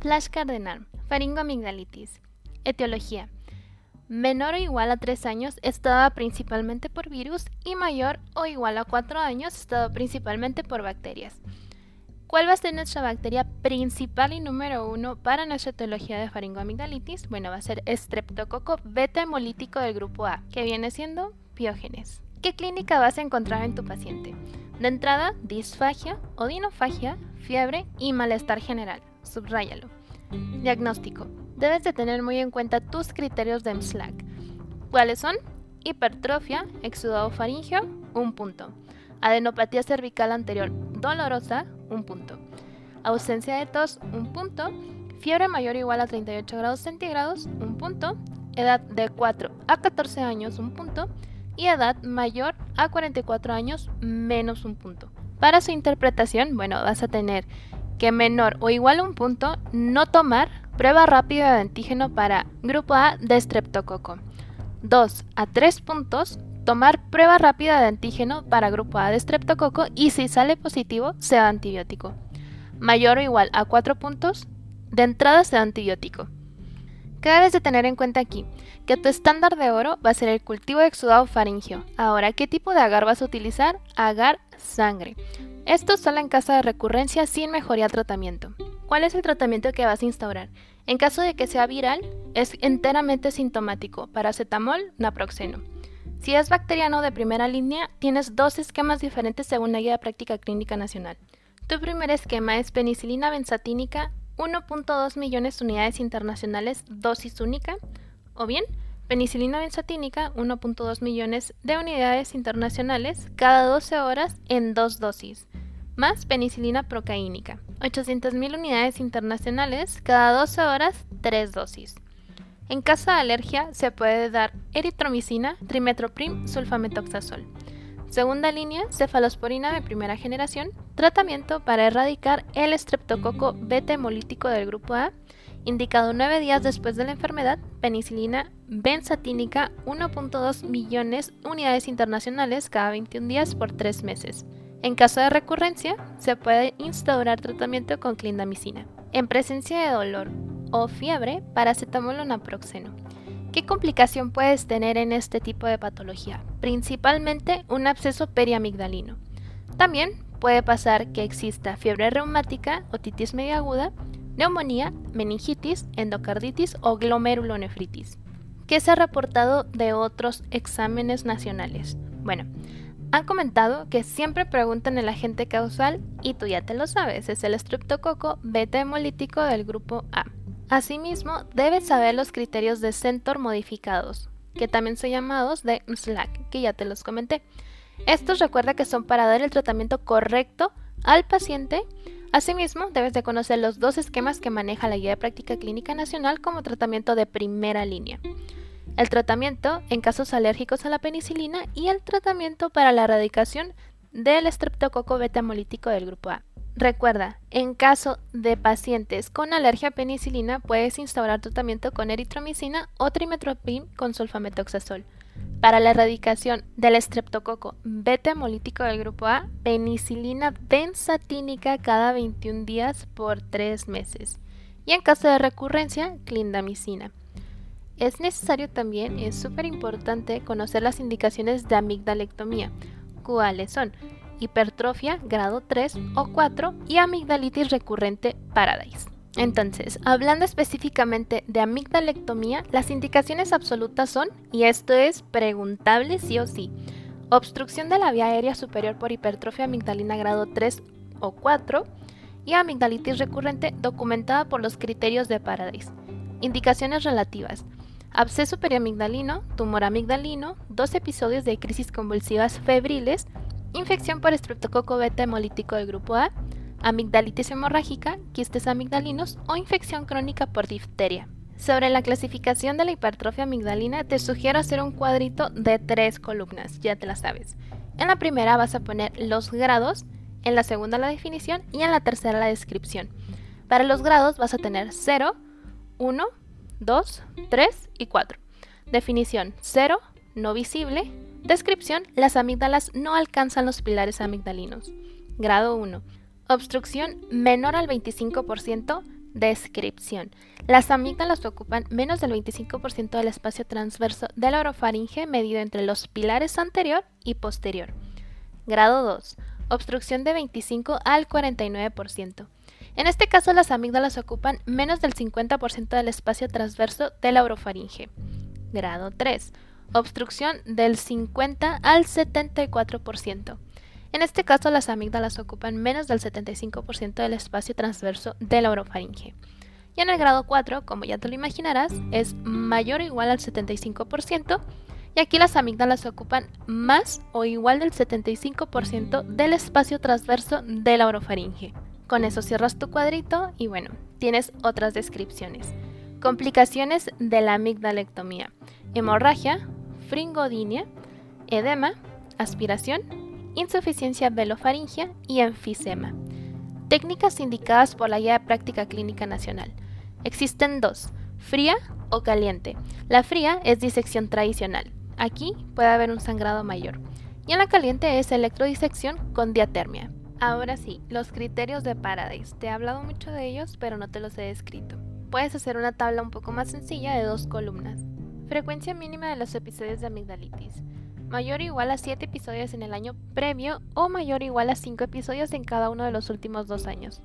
Flash cardenal, faringoamigdalitis. Etiología. Menor o igual a 3 años estaba principalmente por virus y mayor o igual a 4 años estaba principalmente por bacterias. ¿Cuál va a ser nuestra bacteria principal y número uno para nuestra etiología de faringoamigdalitis? Bueno, va a ser Streptococo beta hemolítico del grupo A, que viene siendo Piógenes. ¿Qué clínica vas a encontrar en tu paciente? De entrada, disfagia, odinofagia, fiebre y malestar general. Subráyalo. Diagnóstico. Debes de tener muy en cuenta tus criterios de MSLAC. ¿Cuáles son? Hipertrofia, exudado faringeo, un punto. Adenopatía cervical anterior dolorosa, un punto. Ausencia de tos, un punto. Fiebre mayor o igual a 38 grados centígrados, un punto. Edad de 4 a 14 años, un punto. Y edad mayor a 44 años, menos un punto. Para su interpretación, bueno, vas a tener que menor o igual a un punto, no tomar prueba rápida de antígeno para grupo A de streptococo. 2 a 3 puntos, tomar prueba rápida de antígeno para grupo A de streptococo y si sale positivo, sea antibiótico. Mayor o igual a 4 puntos, de entrada sea antibiótico. ¿Qué debes de tener en cuenta aquí? Que tu estándar de oro va a ser el cultivo de exudado faringio. Ahora, ¿qué tipo de agar vas a utilizar? Agar sangre. Esto solo en caso de recurrencia sin mejoría tratamiento. ¿Cuál es el tratamiento que vas a instaurar? En caso de que sea viral, es enteramente sintomático, paracetamol, naproxeno. Si es bacteriano de primera línea, tienes dos esquemas diferentes según la Guía de Práctica Clínica Nacional. Tu primer esquema es penicilina benzatínica, 1.2 millones de unidades internacionales, dosis única, o bien penicilina benzatínica, 1.2 millones de unidades internacionales, cada 12 horas en dos dosis, más penicilina procaínica, 800.000 unidades internacionales, cada 12 horas, tres dosis. En caso de alergia, se puede dar eritromicina, trimetoprim, sulfametoxazol. Segunda línea, cefalosporina de primera generación, tratamiento para erradicar el estreptococo beta hemolítico del grupo A, indicado 9 días después de la enfermedad, penicilina benzatínica 1.2 millones unidades internacionales cada 21 días por 3 meses. En caso de recurrencia, se puede instaurar tratamiento con clindamicina. En presencia de dolor, o fiebre, paracetamol o naproxeno. ¿Qué complicación puedes tener en este tipo de patología? Principalmente un absceso periamigdalino. También puede pasar que exista fiebre reumática, otitis media aguda, neumonía, meningitis, endocarditis o glomerulonefritis. ¿Qué se ha reportado de otros exámenes nacionales? Bueno, han comentado que siempre preguntan el agente causal y tú ya te lo sabes, es el estreptococo beta hemolítico del grupo A. Asimismo, debes saber los criterios de Centor modificados, que también son llamados de SLAC, que ya te los comenté. Estos recuerda que son para dar el tratamiento correcto al paciente. Asimismo, debes de conocer los dos esquemas que maneja la Guía de Práctica Clínica Nacional como tratamiento de primera línea. El tratamiento en casos alérgicos a la penicilina y el tratamiento para la erradicación del estreptococo beta hemolítico del grupo A. Recuerda, en caso de pacientes con alergia a penicilina, puedes instaurar tratamiento con eritromicina o trimetoprim con sulfametoxazol. Para la erradicación del estreptococo beta hemolítico del grupo A, penicilina benzatínica cada 21 días por 3 meses. Y en caso de recurrencia, clindamicina. Es necesario también, es súper importante, conocer las indicaciones de amigdalectomía. ¿Cuáles son? hipertrofia grado 3 o 4 y amigdalitis recurrente Paradise. Entonces, hablando específicamente de amigdalectomía, las indicaciones absolutas son, y esto es preguntable sí o sí, obstrucción de la vía aérea superior por hipertrofia amigdalina grado 3 o 4 y amigdalitis recurrente documentada por los criterios de Paradise. Indicaciones relativas. Absceso periamigdalino, tumor amigdalino, dos episodios de crisis convulsivas febriles, infección por estreptococo beta hemolítico del grupo A, amigdalitis hemorrágica, quistes amigdalinos o infección crónica por difteria. Sobre la clasificación de la hipertrofia amigdalina, te sugiero hacer un cuadrito de tres columnas, ya te la sabes. En la primera vas a poner los grados, en la segunda la definición y en la tercera la descripción. Para los grados vas a tener 0, 1, 2, 3 y 4. Definición 0, no visible, Descripción, las amígdalas no alcanzan los pilares amigdalinos. Grado 1. Obstrucción menor al 25% Descripción. Las amígdalas ocupan menos del 25% del espacio transverso de la orofaringe medido entre los pilares anterior y posterior. Grado 2. Obstrucción de 25 al 49%. En este caso, las amígdalas ocupan menos del 50% del espacio transverso de la orofaringe. Grado 3. Obstrucción del 50 al 74%. En este caso, las amígdalas ocupan menos del 75% del espacio transverso de la orofaringe. Y en el grado 4, como ya te lo imaginarás, es mayor o igual al 75%, y aquí las amígdalas ocupan más o igual del 75% del espacio transverso de la orofaringe. Con eso cierras tu cuadrito y bueno, tienes otras descripciones. Complicaciones de la amigdalectomía. Hemorragia, fringodinia, edema, aspiración, insuficiencia velofaringia y enfisema. Técnicas indicadas por la Guía de Práctica Clínica Nacional. Existen dos, fría o caliente. La fría es disección tradicional. Aquí puede haber un sangrado mayor. Y en la caliente es electrodisección con diatermia. Ahora sí, los criterios de Paradise. Te he hablado mucho de ellos, pero no te los he descrito. Puedes hacer una tabla un poco más sencilla de dos columnas. Frecuencia mínima de los episodios de amigdalitis. Mayor o igual a 7 episodios en el año previo o mayor o igual a 5 episodios en cada uno de los últimos dos años.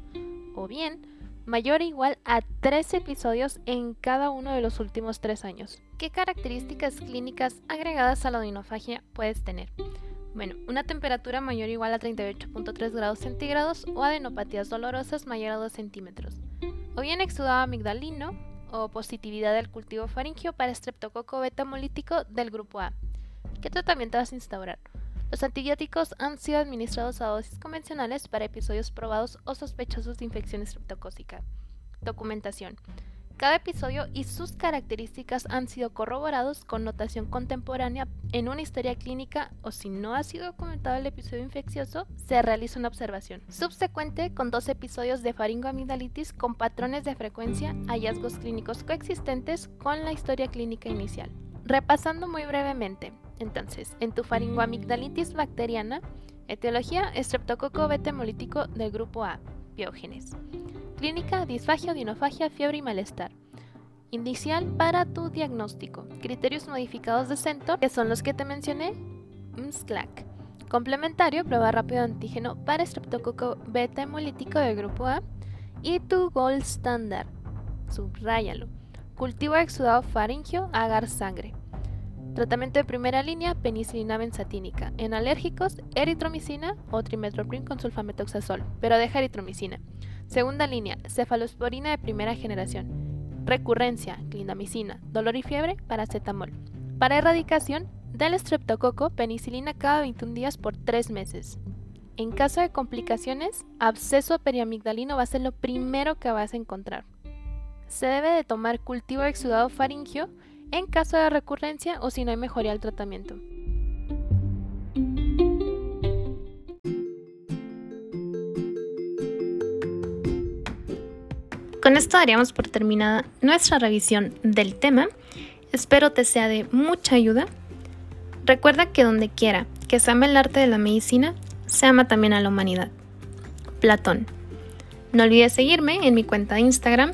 O bien, mayor o igual a 3 episodios en cada uno de los últimos 3 años. ¿Qué características clínicas agregadas a la odinofagia puedes tener? Bueno, una temperatura mayor o igual a 38.3 grados centígrados o adenopatías dolorosas mayor a 2 centímetros. O bien exudado amigdalino o positividad del cultivo faringio para estreptococo beta hemolítico del grupo A. ¿Qué tratamiento vas a instaurar? Los antibióticos han sido administrados a dosis convencionales para episodios probados o sospechosos de infección estreptocócica. Documentación. Cada episodio y sus características han sido corroborados con notación contemporánea en una historia clínica o si no ha sido documentado el episodio infeccioso, se realiza una observación. Subsecuente con dos episodios de faringoamigdalitis con patrones de frecuencia, hallazgos clínicos coexistentes con la historia clínica inicial. Repasando muy brevemente, entonces, en tu faringoamigdalitis bacteriana, etiología estreptococo beta hemolítico del grupo A, biógenes. Clínica, disfagia, dinofagia, fiebre y malestar. Inicial para tu diagnóstico. Criterios modificados de Centor, que son los que te mencioné. MSCLAC. Complementario, prueba rápido de antígeno para estreptococo beta hemolítico del grupo A. Y tu gold standard. Subráyalo. Cultivo exudado faringio, agar sangre. Tratamiento de primera línea, penicilina benzatínica. En alérgicos, eritromicina o trimetoprim con sulfametoxazol, pero deja eritromicina. Segunda línea, cefalosporina de primera generación. Recurrencia, clindamicina, dolor y fiebre, paracetamol. Para erradicación del estreptococo, penicilina cada 21 días por 3 meses. En caso de complicaciones, absceso periamigdalino va a ser lo primero que vas a encontrar. Se debe de tomar cultivo exudado faringio en caso de recurrencia o si no hay mejoría al tratamiento. Con esto daríamos por terminada nuestra revisión del tema. Espero te sea de mucha ayuda. Recuerda que donde quiera que se ama el arte de la medicina, se ama también a la humanidad. Platón. No olvides seguirme en mi cuenta de Instagram,